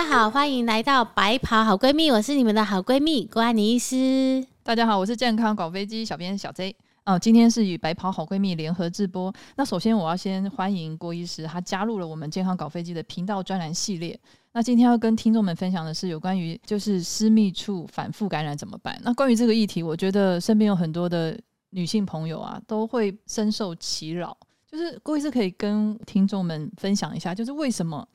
大家好，欢迎来到白袍好闺蜜，我是你们的好闺蜜郭安妮医师。大家好，我是健康搞飞机小编小 J。哦，今天是与白袍好闺蜜联合直播。那首先我要先欢迎郭医师，他加入了我们健康搞飞机的频道专栏系列。那今天要跟听众们分享的是有关于就是私密处反复感染怎么办？那关于这个议题，我觉得身边有很多的女性朋友啊，都会深受其扰。就是郭医师可以跟听众们分享一下，就是为什么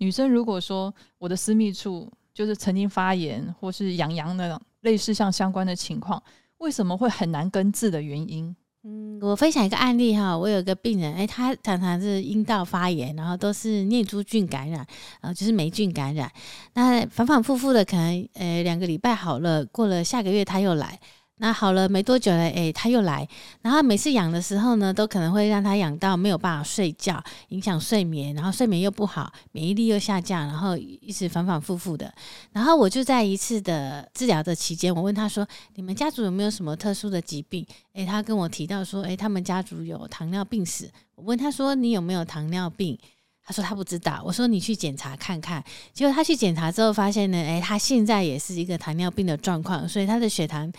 女生如果说我的私密处就是曾经发炎或是痒痒那种类似像相关的情况，为什么会很难根治的原因？嗯，我分享一个案例哈，我有个病人，哎，他常常是阴道发炎，然后都是念珠菌感染，呃，就是霉菌感染，那反反复复的，可能呃两个礼拜好了，过了下个月他又来。那好了没多久了，诶，他又来，然后每次痒的时候呢，都可能会让他痒到没有办法睡觉，影响睡眠，然后睡眠又不好，免疫力又下降，然后一直反反复复的。然后我就在一次的治疗的期间，我问他说：“你们家族有没有什么特殊的疾病？”诶，他跟我提到说：“诶，他们家族有糖尿病史。”我问他说：“你有没有糖尿病？”他说他不知道。我说：“你去检查看看。”结果他去检查之后发现呢，诶，他现在也是一个糖尿病的状况，所以他的血糖。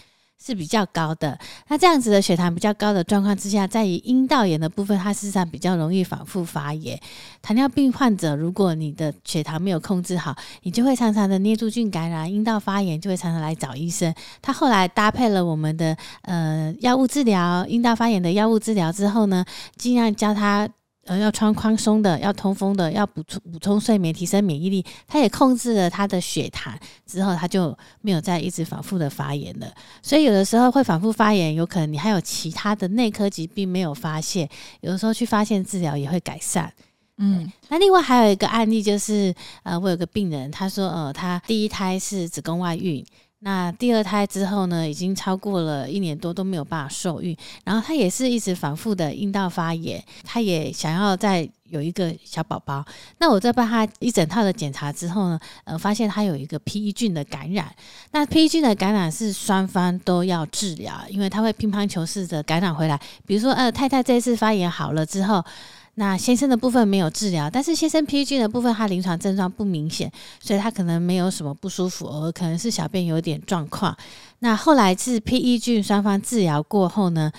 是比较高的，那这样子的血糖比较高的状况之下，在于阴道炎的部分，它事实上比较容易反复发炎。糖尿病患者，如果你的血糖没有控制好，你就会常常的捏住菌感染、阴道发炎，就会常常来找医生。他后来搭配了我们的呃药物治疗，阴道发炎的药物治疗之后呢，尽量教他。呃，要穿宽松的，要通风的，要补充补充睡眠，提升免疫力。他也控制了他的血糖之后，他就没有再一直反复的发炎了。所以有的时候会反复发炎，有可能你还有其他的内科疾病没有发现，有的时候去发现治疗也会改善。嗯，那另外还有一个案例就是，呃，我有个病人，他说，呃，他第一胎是子宫外孕。那第二胎之后呢，已经超过了一年多都没有办法受孕，然后他也是一直反复的阴道发炎，他也想要再有一个小宝宝。那我在帮他一整套的检查之后呢，呃，发现他有一个 P E 菌的感染。那 P E 菌的感染是双方都要治疗，因为他会乒乓球式的感染回来。比如说，呃，太太这次发炎好了之后。那先生的部分没有治疗，但是先生 PE 菌的部分，他临床症状不明显，所以他可能没有什么不舒服，而可能是小便有点状况。那后来是 P E 菌双方治疗过后呢，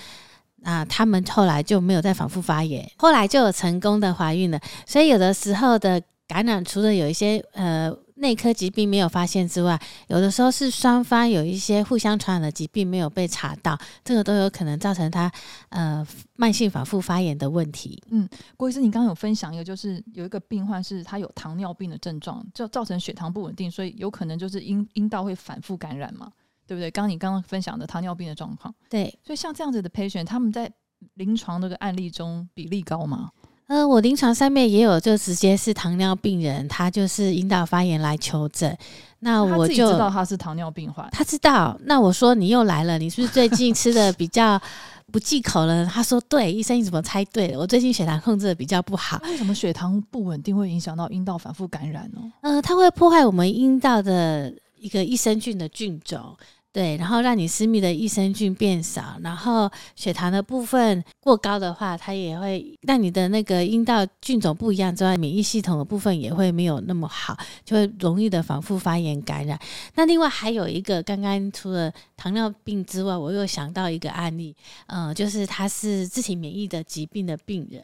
啊，他们后来就没有再反复发炎，后来就有成功的怀孕了。所以有的时候的感染，除了有一些呃。内科疾病没有发现之外，有的时候是双方有一些互相传染的疾病没有被查到，这个都有可能造成他呃慢性反复发炎的问题。嗯，郭医师，你刚刚有分享一个，就是有一个病患是他有糖尿病的症状，就造成血糖不稳定，所以有可能就是阴阴道会反复感染嘛，对不对？刚刚你刚刚分享的糖尿病的状况，对，所以像这样子的 patient，他们在临床这个案例中比例高吗？呃，我临床上面也有，就直接是糖尿病人，他就是阴道发炎来求诊。那我就知道他是糖尿病患，他知道。那我说你又来了，你是不是最近吃的比较 不忌口了？他说对，医生你怎么猜对了？我最近血糖控制的比较不好。为什么血糖不稳定会影响到阴道反复感染呢？呃，它会破坏我们阴道的一个益生菌的菌种。对，然后让你私密的益生菌变少，然后血糖的部分过高的话，它也会让你的那个阴道菌种不一样之外，免疫系统的部分也会没有那么好，就会容易的反复发炎感染。那另外还有一个，刚刚除了糖尿病之外，我又想到一个案例，呃，就是他是自体免疫的疾病的病人。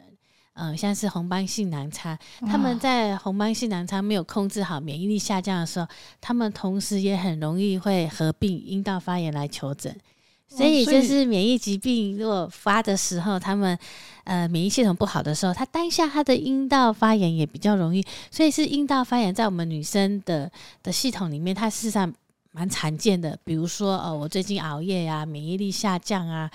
嗯，像是红斑性囊疮，他们在红斑性囊疮没有控制好免疫力下降的时候，他们同时也很容易会合并阴道发炎来求诊。所以就是免疫疾病如果发的时候，他们呃免疫系统不好的时候，他当下他的阴道发炎也比较容易。所以是阴道发炎在我们女生的的系统里面，它事实上蛮常见的。比如说哦，我最近熬夜呀，免疫力下降啊。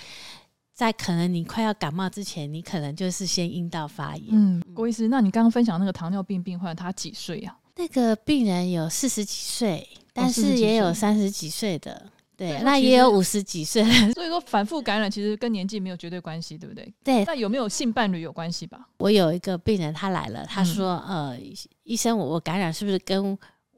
在可能你快要感冒之前，你可能就是先阴道发炎。嗯，郭医师，那你刚刚分享那个糖尿病病患，他几岁啊？那个病人有四十几岁，但是也有三十几岁的，对，那也有五十几岁。所以说，反复感染其实跟年纪没有绝对关系，对不对？对。那有没有性伴侣有关系吧？我有一个病人，他来了，他说：“呃，医生，我我感染是不是跟？”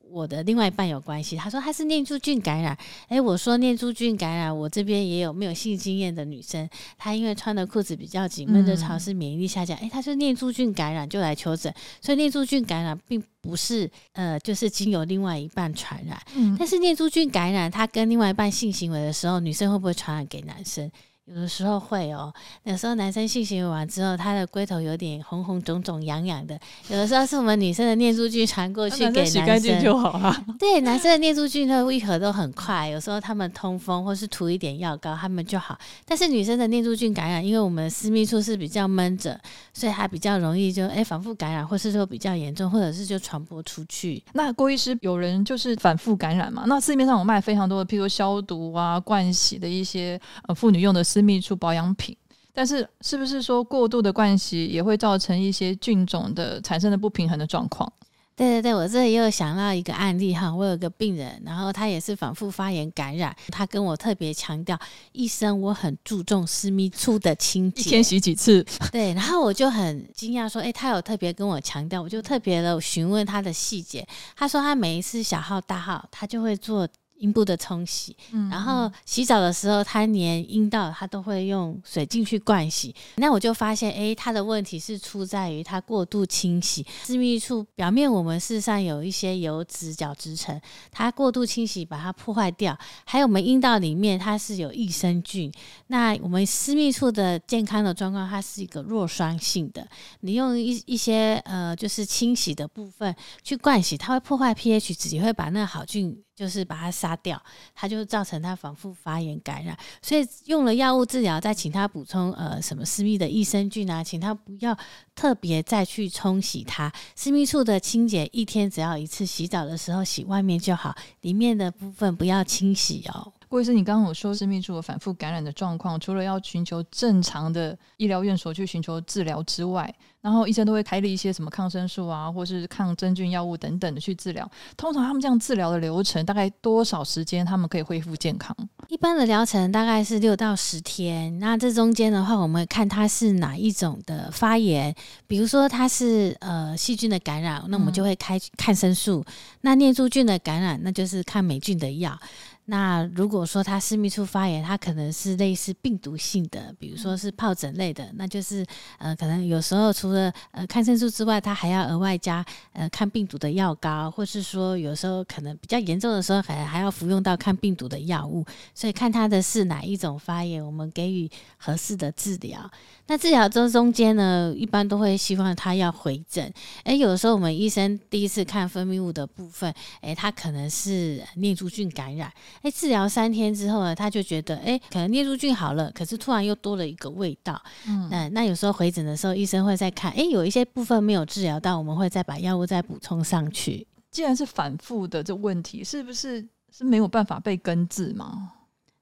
我的另外一半有关系。他说他是念珠菌感染，诶，我说念珠菌感染，我这边也有没有性经验的女生，她因为穿的裤子比较紧，闷热潮湿，免疫力下降，诶，她说念珠菌感染就来求诊，所以念珠菌感染并不是呃，就是经由另外一半传染，嗯，但是念珠菌感染，它跟另外一半性行为的时候，女生会不会传染给男生？有的时候会哦，有时候男生性行为完之后，他的龟头有点红红肿肿、痒痒的。有的时候是我们女生的念珠菌传过去给洗干净生就好了。对，男生的念珠菌的愈合都很快，有时候他们通风或是涂一点药膏，他们就好。但是女生的念珠菌感染，因为我们私密处是比较闷着，所以它比较容易就哎反复感染，或是说比较严重，或者是就传播出去。那郭医师，有人就是反复感染嘛？那市面上有卖非常多的，譬如消毒啊、灌洗的一些呃妇女用的私密处保养品。但是，是不是说过度的灌洗也会造成一些菌种的产生的不平衡的状况？对对对，我这里又想到一个案例哈，我有个病人，然后他也是反复发炎感染，他跟我特别强调，医生我很注重私密处的清洁，一天洗几次？对，然后我就很惊讶说，哎，他有特别跟我强调，我就特别的询问他的细节，他说他每一次小号大号，他就会做。阴部的冲洗，然后洗澡的时候，他连阴道他都会用水进去灌洗。那我就发现，哎，他的问题是出在于他过度清洗私密处表面，我们事实上有一些油脂角质层，他过度清洗把它破坏掉。还有我们阴道里面它是有益生菌，那我们私密处的健康的状况，它是一个弱酸性的。你用一一些呃，就是清洗的部分去灌洗，它会破坏 pH 值，也会把那个好菌。就是把它杀掉，它就造成它反复发炎感染，所以用了药物治疗，再请他补充呃什么私密的益生菌啊，请他不要特别再去冲洗它私密处的清洁，一天只要一次，洗澡的时候洗外面就好，里面的部分不要清洗哦。郭医生，你刚刚有说私密处有反复感染的状况，除了要寻求正常的医疗院所去寻求治疗之外，然后医生都会开立一些什么抗生素啊，或是抗真菌药物等等的去治疗。通常他们这样治疗的流程大概多少时间，他们可以恢复健康？一般的疗程大概是六到十天。那这中间的话，我们看它是哪一种的发炎，比如说它是呃细菌的感染，那我们就会开抗生素；那念珠菌的感染，那就是抗霉菌的药。那如果说它私密处发炎，它可能是类似病毒性的，比如说是疱疹类的，那就是呃，可能有时候除了呃抗生素之外，它还要额外加呃抗病毒的药膏，或是说有时候可能比较严重的时候，还还要服用到抗病毒的药物。所以看它的是哪一种发炎，我们给予合适的治疗。那治疗这中间呢，一般都会希望他要回诊。诶，有的时候我们医生第一次看分泌物的部分，诶，他可能是念珠菌感染。诶，治疗三天之后呢，他就觉得，诶，可能念珠菌好了，可是突然又多了一个味道。嗯，那那有时候回诊的时候，医生会再看，诶，有一些部分没有治疗到，我们会再把药物再补充上去。既然是反复的这问题，是不是是没有办法被根治吗？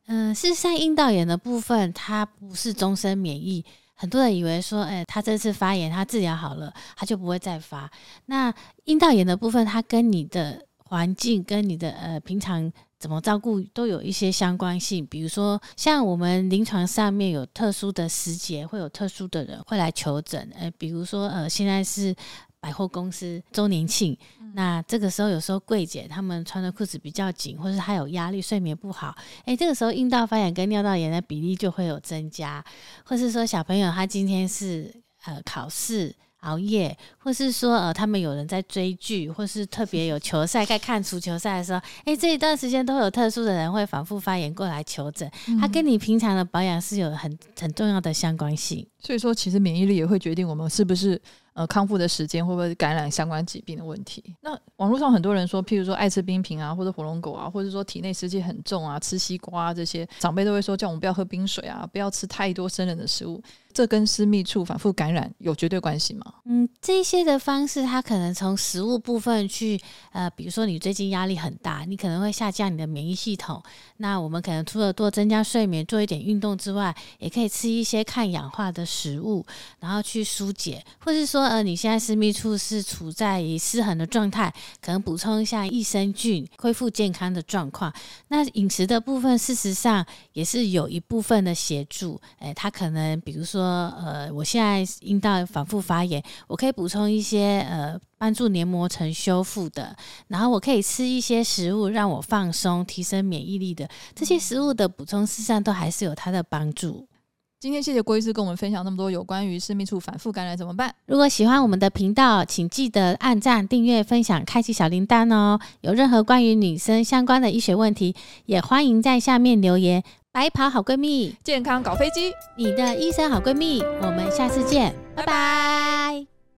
嗯，是像阴道炎的部分，它不是终身免疫。很多人以为说，哎，他这次发炎，他治疗好了，他就不会再发。那阴道炎的部分，它跟你的环境、跟你的呃平常怎么照顾都有一些相关性。比如说，像我们临床上面有特殊的时节，会有特殊的人会来求诊。呃，比如说，呃，现在是。百货公司周年庆，那这个时候有时候柜姐她们穿的裤子比较紧，或是她有压力、睡眠不好，诶，这个时候阴道发炎跟尿道炎的比例就会有增加，或是说小朋友他今天是呃考试熬夜，或是说呃他们有人在追剧，或是特别有球赛在看足球赛的时候，诶，这一段时间都有特殊的人会反复发言过来求诊，它跟你平常的保养是有很很重要的相关性。所以说，其实免疫力也会决定我们是不是。呃，康复的时间会不会感染相关疾病的问题？那网络上很多人说，譬如说爱吃冰品啊，或者火龙果啊，或者说体内湿气很重啊，吃西瓜啊这些，长辈都会说叫我们不要喝冰水啊，不要吃太多生冷的食物。这跟私密处反复感染有绝对关系吗？嗯，这些的方式，它可能从食物部分去，呃，比如说你最近压力很大，你可能会下降你的免疫系统。那我们可能除了多增加睡眠、做一点运动之外，也可以吃一些抗氧化的食物，然后去疏解，或是说，呃，你现在私密处是处在于失衡的状态，可能补充一下益生菌，恢复健康的状况。那饮食的部分，事实上也是有一部分的协助。诶，它可能比如。说，呃，我现在阴道反复发炎，我可以补充一些呃帮助黏膜层修复的，然后我可以吃一些食物让我放松、提升免疫力的，这些食物的补充，事实上都还是有它的帮助。今天谢谢郭医师跟我们分享那么多有关于私密处反复感染怎么办。如果喜欢我们的频道，请记得按赞、订阅、分享、开启小铃铛哦。有任何关于女生相关的医学问题，也欢迎在下面留言。白袍好闺蜜，健康搞飞机，你的医生好闺蜜，我们下次见，拜拜。